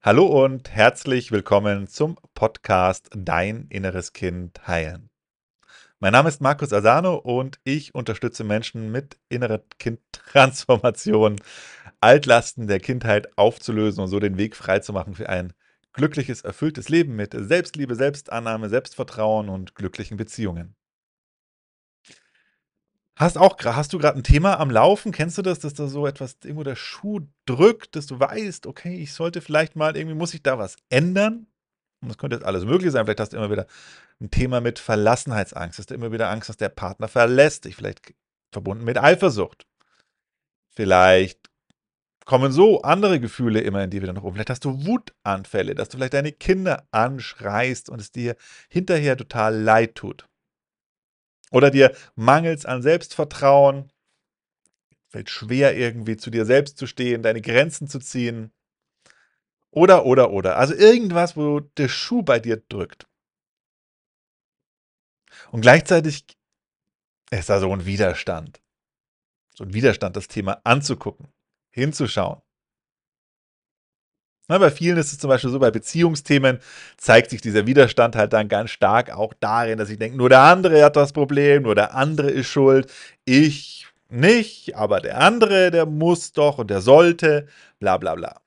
Hallo und herzlich willkommen zum Podcast Dein inneres Kind heilen. Mein Name ist Markus Asano und ich unterstütze Menschen mit innerer Kindtransformation, Altlasten der Kindheit aufzulösen und so den Weg freizumachen für ein glückliches, erfülltes Leben mit Selbstliebe, Selbstannahme, Selbstvertrauen und glücklichen Beziehungen. Hast auch hast du gerade ein Thema am Laufen? Kennst du das, dass da so etwas irgendwo der Schuh drückt, dass du weißt: „Okay, ich sollte vielleicht mal irgendwie muss ich da was ändern?“ Und das könnte jetzt alles Mögliche sein. Vielleicht hast du immer wieder ein Thema mit Verlassenheitsangst. Hast du immer wieder Angst, dass der Partner verlässt dich, vielleicht verbunden mit Eifersucht. Vielleicht kommen so andere Gefühle immer in dir wieder nach oben. Vielleicht hast du Wutanfälle, dass du vielleicht deine Kinder anschreist und es dir hinterher total leid tut. Oder dir mangelt's an Selbstvertrauen, fällt schwer irgendwie zu dir selbst zu stehen, deine Grenzen zu ziehen. Oder, oder, oder. Also irgendwas, wo der Schuh bei dir drückt. Und gleichzeitig ist da so ein Widerstand. So ein Widerstand, das Thema anzugucken, hinzuschauen. Bei vielen ist es zum Beispiel so, bei Beziehungsthemen zeigt sich dieser Widerstand halt dann ganz stark auch darin, dass ich denke, nur der andere hat das Problem, nur der andere ist schuld, ich nicht, aber der andere, der muss doch und der sollte, bla bla bla.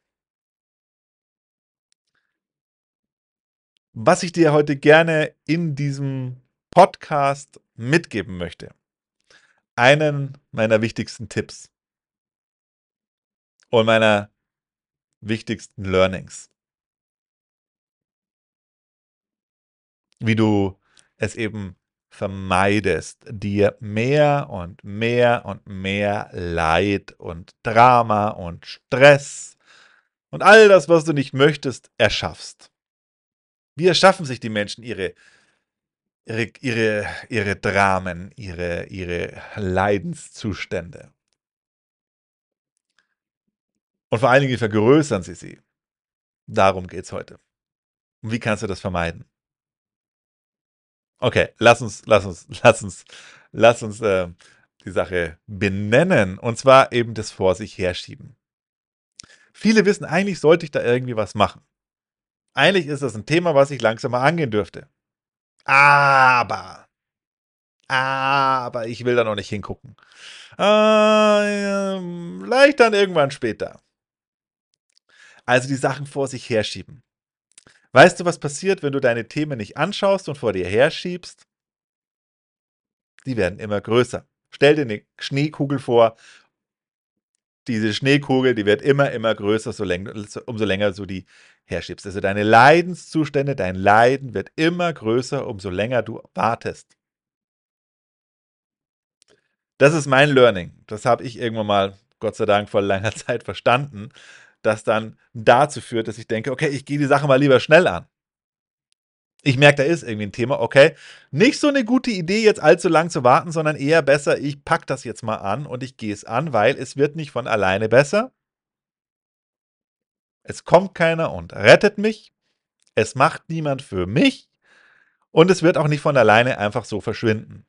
Was ich dir heute gerne in diesem Podcast mitgeben möchte, einen meiner wichtigsten Tipps und meiner wichtigsten Learnings. Wie du es eben vermeidest, dir mehr und mehr und mehr Leid und Drama und Stress und all das, was du nicht möchtest, erschaffst. Wie erschaffen sich die Menschen ihre, ihre, ihre, ihre Dramen, ihre, ihre Leidenszustände? Und vor allen Dingen vergrößern sie sie. Darum geht es heute. Und wie kannst du das vermeiden? Okay, lass uns, lass uns, lass uns, lass uns äh, die Sache benennen. Und zwar eben das vor sich herschieben. Viele wissen, eigentlich sollte ich da irgendwie was machen. Eigentlich ist das ein Thema, was ich langsam mal angehen dürfte. Aber, aber ich will da noch nicht hingucken. Äh, vielleicht dann irgendwann später. Also die Sachen vor sich herschieben. Weißt du, was passiert, wenn du deine Themen nicht anschaust und vor dir herschiebst? Die werden immer größer. Stell dir eine Schneekugel vor. Diese Schneekugel, die wird immer, immer größer, so läng umso länger du die herschiebst. Also deine Leidenszustände, dein Leiden wird immer größer, umso länger du wartest. Das ist mein Learning. Das habe ich irgendwann mal, Gott sei Dank, vor langer Zeit verstanden, das dann dazu führt, dass ich denke, okay, ich gehe die Sache mal lieber schnell an. Ich merke, da ist irgendwie ein Thema, okay, nicht so eine gute Idee, jetzt allzu lang zu warten, sondern eher besser, ich packe das jetzt mal an und ich gehe es an, weil es wird nicht von alleine besser. Es kommt keiner und rettet mich. Es macht niemand für mich. Und es wird auch nicht von alleine einfach so verschwinden.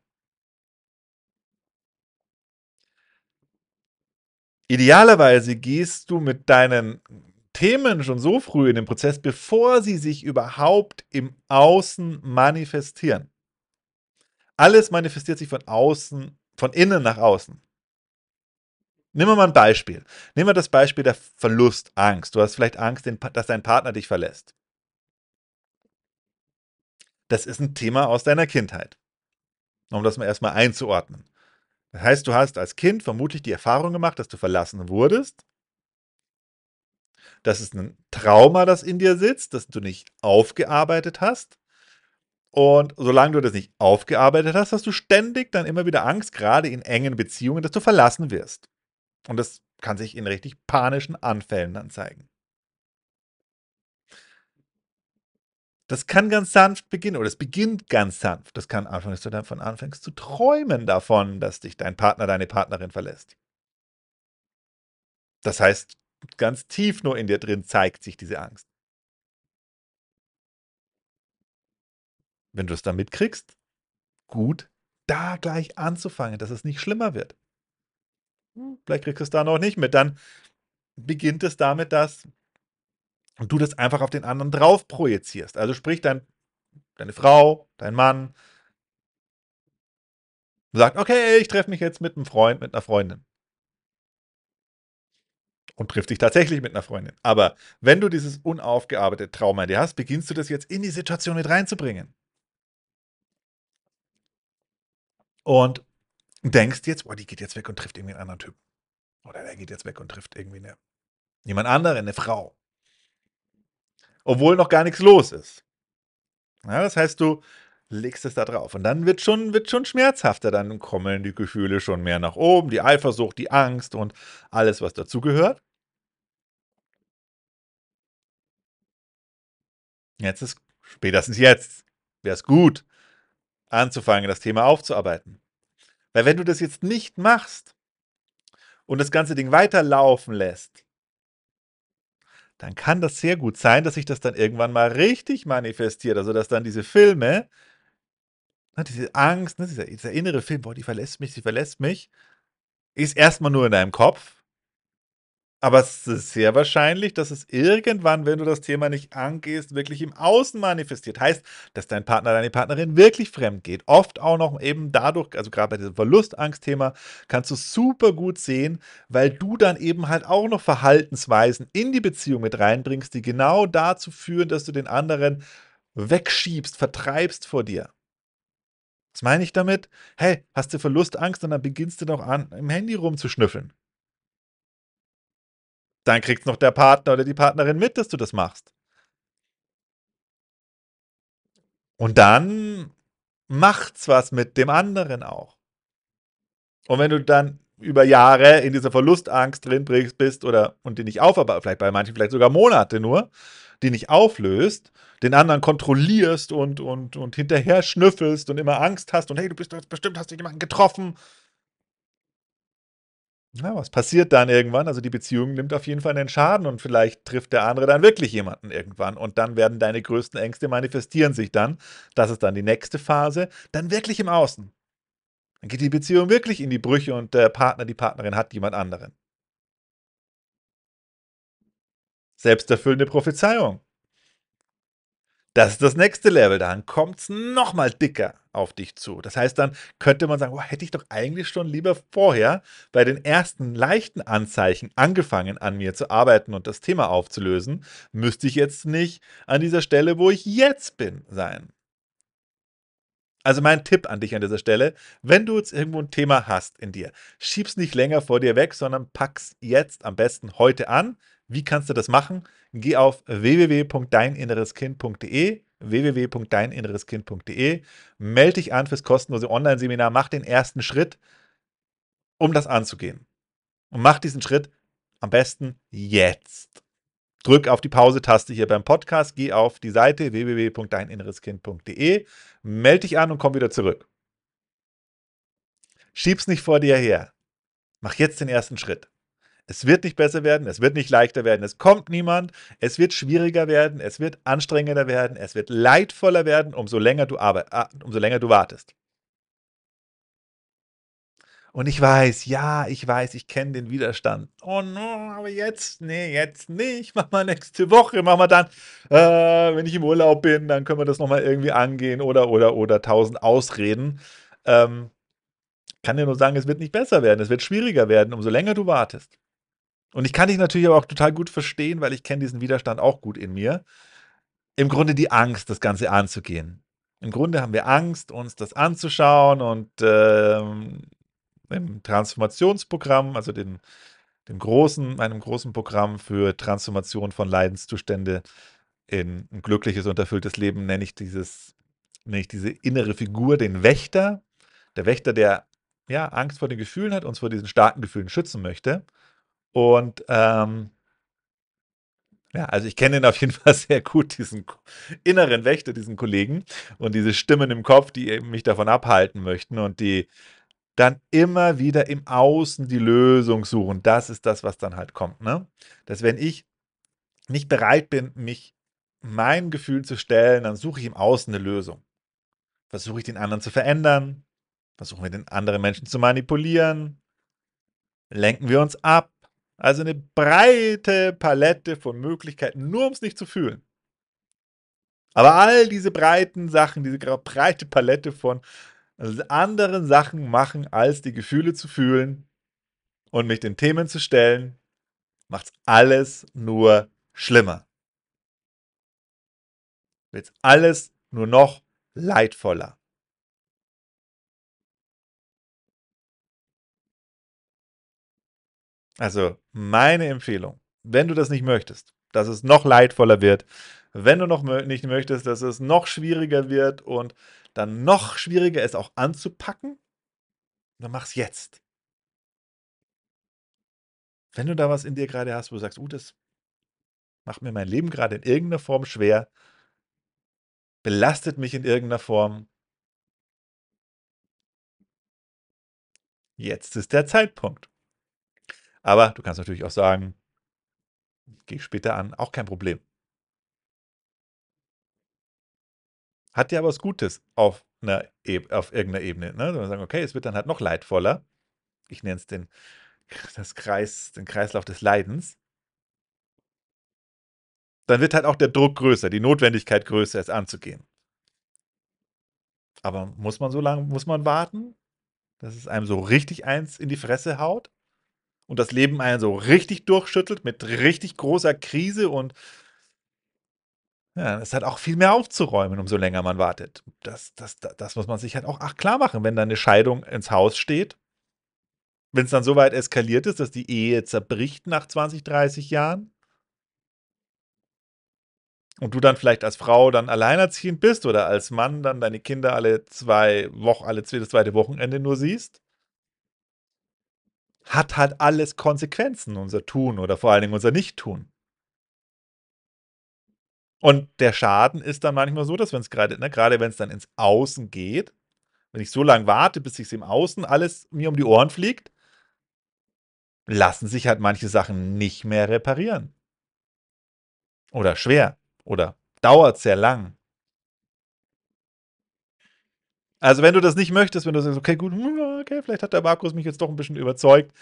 Idealerweise gehst du mit deinen Themen schon so früh in den Prozess, bevor sie sich überhaupt im Außen manifestieren. Alles manifestiert sich von außen, von innen nach außen. Nehmen wir mal ein Beispiel. Nehmen wir das Beispiel der Verlustangst. Du hast vielleicht Angst, dass dein Partner dich verlässt. Das ist ein Thema aus deiner Kindheit. Um das mal erstmal einzuordnen. Das heißt, du hast als Kind vermutlich die Erfahrung gemacht, dass du verlassen wurdest. Das ist ein Trauma, das in dir sitzt, das du nicht aufgearbeitet hast. Und solange du das nicht aufgearbeitet hast, hast du ständig dann immer wieder Angst, gerade in engen Beziehungen, dass du verlassen wirst. Und das kann sich in richtig panischen Anfällen dann zeigen. Das kann ganz sanft beginnen oder es beginnt ganz sanft. Das kann anfangen, dass du davon anfängst zu träumen davon, dass dich dein Partner, deine Partnerin verlässt. Das heißt, ganz tief nur in dir drin zeigt sich diese Angst. Wenn du es dann mitkriegst, gut, da gleich anzufangen, dass es nicht schlimmer wird. Hm, vielleicht kriegst du es da noch nicht mit. Dann beginnt es damit, dass und du das einfach auf den anderen drauf projizierst. Also sprich, dein, deine Frau, dein Mann sagt, okay, ich treffe mich jetzt mit einem Freund, mit einer Freundin. Und trifft dich tatsächlich mit einer Freundin. Aber wenn du dieses unaufgearbeitete Trauma in dir hast, beginnst du das jetzt in die Situation mit reinzubringen. Und denkst jetzt, boah, die geht jetzt weg und trifft irgendwie einen anderen Typen. Oder der geht jetzt weg und trifft irgendwie eine, jemand anderen, eine Frau. Obwohl noch gar nichts los ist. Ja, das heißt, du legst es da drauf. Und dann wird schon, wird schon schmerzhafter. Dann kommen die Gefühle schon mehr nach oben, die Eifersucht, die Angst und alles, was dazugehört. Jetzt ist, spätestens jetzt, wäre es gut, anzufangen, das Thema aufzuarbeiten. Weil wenn du das jetzt nicht machst und das ganze Ding weiterlaufen lässt, dann kann das sehr gut sein, dass sich das dann irgendwann mal richtig manifestiert. Also, dass dann diese Filme, ne, diese Angst, ne, dieser, dieser innere Film, boah, die verlässt mich, sie verlässt mich, ist erstmal nur in deinem Kopf aber es ist sehr wahrscheinlich, dass es irgendwann, wenn du das Thema nicht angehst, wirklich im Außen manifestiert. Heißt, dass dein Partner, deine Partnerin wirklich fremd geht. Oft auch noch eben dadurch, also gerade bei diesem Verlustangstthema, kannst du super gut sehen, weil du dann eben halt auch noch Verhaltensweisen in die Beziehung mit reinbringst, die genau dazu führen, dass du den anderen wegschiebst, vertreibst vor dir. Was meine ich damit? Hey, hast du Verlustangst und dann beginnst du doch an, im Handy rumzuschnüffeln dann kriegt noch der Partner oder die Partnerin mit, dass du das machst. Und dann macht's was mit dem anderen auch. Und wenn du dann über Jahre in dieser Verlustangst drin bist oder und die nicht aufarbeitest, vielleicht bei manchen vielleicht sogar Monate nur, die nicht auflöst, den anderen kontrollierst und, und, und hinterher schnüffelst und immer Angst hast und hey, du bist doch bestimmt, hast du jemanden getroffen ja, was passiert dann irgendwann? Also die Beziehung nimmt auf jeden Fall einen Schaden und vielleicht trifft der andere dann wirklich jemanden irgendwann und dann werden deine größten Ängste manifestieren sich dann. Das ist dann die nächste Phase, dann wirklich im Außen. Dann geht die Beziehung wirklich in die Brüche und der Partner, die Partnerin hat jemand anderen. Selbsterfüllende Prophezeiung. Das ist das nächste Level. Dann kommt es nochmal dicker auf dich zu. Das heißt, dann könnte man sagen, oh, hätte ich doch eigentlich schon lieber vorher bei den ersten leichten Anzeichen angefangen, an mir zu arbeiten und das Thema aufzulösen, müsste ich jetzt nicht an dieser Stelle, wo ich jetzt bin, sein. Also mein Tipp an dich an dieser Stelle, wenn du jetzt irgendwo ein Thema hast in dir, schieb's nicht länger vor dir weg, sondern pack's jetzt am besten heute an. Wie kannst du das machen? Geh auf www.deininnereskind.de www.deininnereskind.de melde dich an fürs kostenlose Online-Seminar, mach den ersten Schritt, um das anzugehen. Und mach diesen Schritt am besten jetzt. Drück auf die Pause-Taste hier beim Podcast, geh auf die Seite www.deininnereskind.de, melde dich an und komm wieder zurück. Schieb's nicht vor dir her. Mach jetzt den ersten Schritt. Es wird nicht besser werden, es wird nicht leichter werden, es kommt niemand, es wird schwieriger werden, es wird anstrengender werden, es wird leidvoller werden, umso länger du, arbeit, umso länger du wartest. Und ich weiß, ja, ich weiß, ich kenne den Widerstand. Oh no, aber jetzt, nee, jetzt nicht. Mach mal nächste Woche, mach mal dann, äh, wenn ich im Urlaub bin, dann können wir das nochmal irgendwie angehen oder, oder, oder tausend Ausreden. Ähm, kann dir nur sagen, es wird nicht besser werden, es wird schwieriger werden, umso länger du wartest. Und ich kann dich natürlich aber auch total gut verstehen, weil ich kenne diesen Widerstand auch gut in mir. Im Grunde die Angst, das Ganze anzugehen. Im Grunde haben wir Angst, uns das anzuschauen und ähm, im Transformationsprogramm, also den, dem großen, einem großen Programm für Transformation von Leidenszustände in ein glückliches und erfülltes Leben, nenne ich dieses, nenne ich diese innere Figur, den Wächter. Der Wächter, der ja Angst vor den Gefühlen hat, uns vor diesen starken Gefühlen schützen möchte. Und ähm, ja, also ich kenne ihn auf jeden Fall sehr gut, diesen inneren Wächter, diesen Kollegen und diese Stimmen im Kopf, die mich davon abhalten möchten und die dann immer wieder im Außen die Lösung suchen. Das ist das, was dann halt kommt. Ne? Dass wenn ich nicht bereit bin, mich meinem Gefühl zu stellen, dann suche ich im Außen eine Lösung. Versuche ich den anderen zu verändern, versuchen wir den anderen Menschen zu manipulieren, lenken wir uns ab, Also eine breite Palette von Möglichkeiten, nur um es nicht zu fühlen. Aber all diese breiten Sachen, diese breite Palette von anderen Sachen machen, als die Gefühle zu fühlen und mich den Themen zu stellen, macht's alles nur schlimmer. Wird's alles nur noch leidvoller. Also meine Empfehlung, wenn du das nicht möchtest, dass es noch leidvoller wird, wenn du noch nicht möchtest, dass es noch schwieriger wird und dann noch schwieriger ist auch anzupacken, dann mach's jetzt. Wenn du da was in dir gerade hast, wo du sagst, uh, das macht mir mein Leben gerade in irgendeiner Form schwer, belastet mich in irgendeiner Form, jetzt ist der Zeitpunkt. Aber du kannst natürlich auch sagen, gehe ich später an, auch kein Problem. Hat ja was Gutes auf, einer e auf irgendeiner Ebene. Ne? Wir sagen, okay, es wird dann halt noch leidvoller. Ich nenne es den, das Kreis, den Kreislauf des Leidens. Dann wird halt auch der Druck größer, die Notwendigkeit größer, es anzugehen. Aber muss man so lange, muss man warten, dass es einem so richtig eins in die Fresse haut? Und das Leben einen so richtig durchschüttelt mit richtig großer Krise und ja, es hat auch viel mehr aufzuräumen, umso länger man wartet. Das, das, das, das muss man sich halt auch ach, klar machen, wenn dann eine Scheidung ins Haus steht. Wenn es dann so weit eskaliert ist, dass die Ehe zerbricht nach 20, 30 Jahren. Und du dann vielleicht als Frau dann alleinerziehend bist oder als Mann dann deine Kinder alle zwei Wochen, alle das zweite Wochenende nur siehst. Hat halt alles Konsequenzen, unser Tun oder vor allen Dingen unser Nicht-Tun. Und der Schaden ist dann manchmal so, dass wenn es gerade, ne, gerade wenn es dann ins Außen geht, wenn ich so lange warte, bis sich im Außen alles mir um die Ohren fliegt, lassen sich halt manche Sachen nicht mehr reparieren. Oder schwer. Oder dauert sehr lang. Also wenn du das nicht möchtest, wenn du sagst, okay, gut, hm, okay, vielleicht hat der Markus mich jetzt doch ein bisschen überzeugt,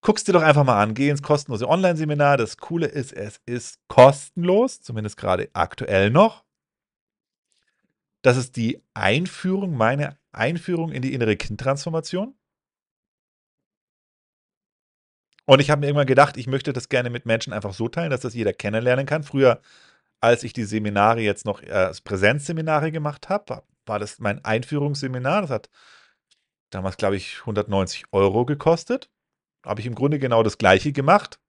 Guck's dir doch einfach mal an. Geh ins kostenlose Online-Seminar. Das Coole ist, es ist kostenlos, zumindest gerade aktuell noch. Das ist die Einführung, meine Einführung in die innere Kindtransformation. Und ich habe mir irgendwann gedacht, ich möchte das gerne mit Menschen einfach so teilen, dass das jeder kennenlernen kann. Früher, als ich die Seminare jetzt noch äh, als Präsenzseminare gemacht habe, war das mein Einführungsseminar. Das hat damals, glaube ich, 190 Euro gekostet habe ich im Grunde genau das Gleiche gemacht.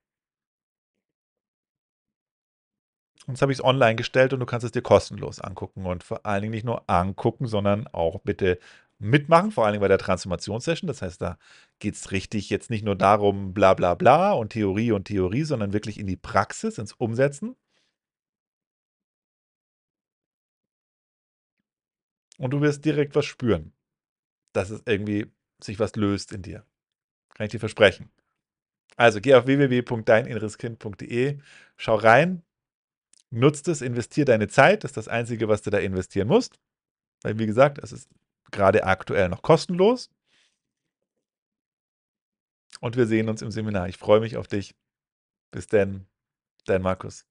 Und jetzt habe ich es online gestellt und du kannst es dir kostenlos angucken und vor allen Dingen nicht nur angucken, sondern auch bitte mitmachen, vor allen Dingen bei der Transformationssession. Das heißt, da geht es richtig jetzt nicht nur darum, bla bla bla und Theorie und Theorie, sondern wirklich in die Praxis, ins Umsetzen. Und du wirst direkt was spüren, dass es irgendwie sich was löst in dir. Kann ich dir versprechen. Also geh auf www.deininnereskind.de, schau rein, nutzt es, investier deine Zeit. Das ist das Einzige, was du da investieren musst. Weil, wie gesagt, es ist gerade aktuell noch kostenlos. Und wir sehen uns im Seminar. Ich freue mich auf dich. Bis denn, dein Markus.